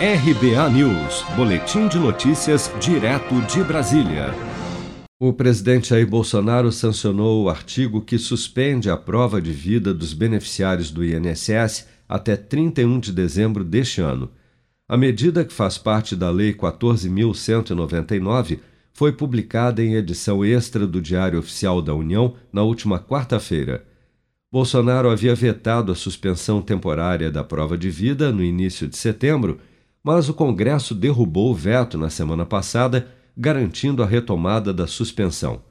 RBA News, Boletim de Notícias, direto de Brasília. O presidente Jair Bolsonaro sancionou o artigo que suspende a prova de vida dos beneficiários do INSS até 31 de dezembro deste ano. A medida, que faz parte da Lei 14.199, foi publicada em edição extra do Diário Oficial da União na última quarta-feira. Bolsonaro havia vetado a suspensão temporária da prova de vida no início de setembro mas o Congresso derrubou o veto na semana passada, garantindo a retomada da suspensão.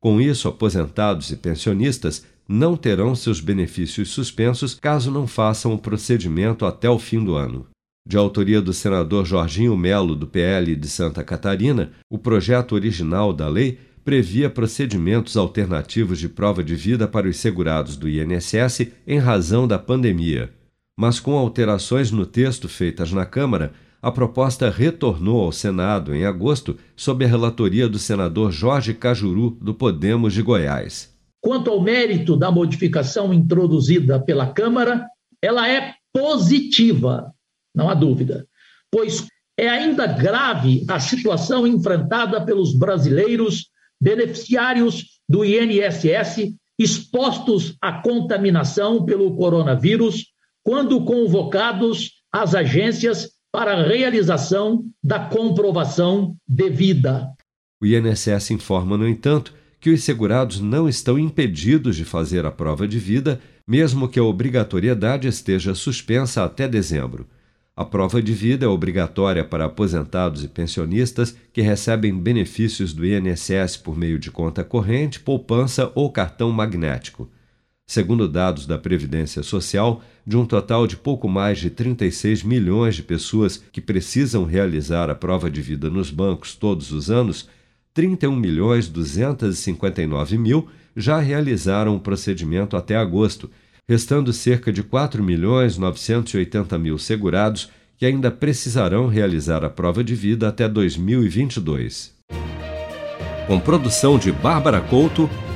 Com isso, aposentados e pensionistas não terão seus benefícios suspensos caso não façam o procedimento até o fim do ano. De autoria do senador Jorginho Melo, do PL de Santa Catarina, o projeto original da lei previa procedimentos alternativos de prova de vida para os segurados do INSS em razão da pandemia mas com alterações no texto feitas na Câmara, a proposta retornou ao Senado em agosto, sob a relatoria do senador Jorge Cajuru, do Podemos de Goiás. Quanto ao mérito da modificação introduzida pela Câmara, ela é positiva, não há dúvida, pois é ainda grave a situação enfrentada pelos brasileiros beneficiários do INSS expostos à contaminação pelo coronavírus quando convocados às agências para a realização da comprovação devida. O INSS informa, no entanto, que os segurados não estão impedidos de fazer a prova de vida, mesmo que a obrigatoriedade esteja suspensa até dezembro. A prova de vida é obrigatória para aposentados e pensionistas que recebem benefícios do INSS por meio de conta corrente, poupança ou cartão magnético. Segundo dados da Previdência Social, de um total de pouco mais de 36 milhões de pessoas que precisam realizar a prova de vida nos bancos todos os anos, 31 milhões 259 mil já realizaram o procedimento até agosto, restando cerca de 4 milhões 980 mil segurados que ainda precisarão realizar a prova de vida até 2022. Com produção de Bárbara Couto,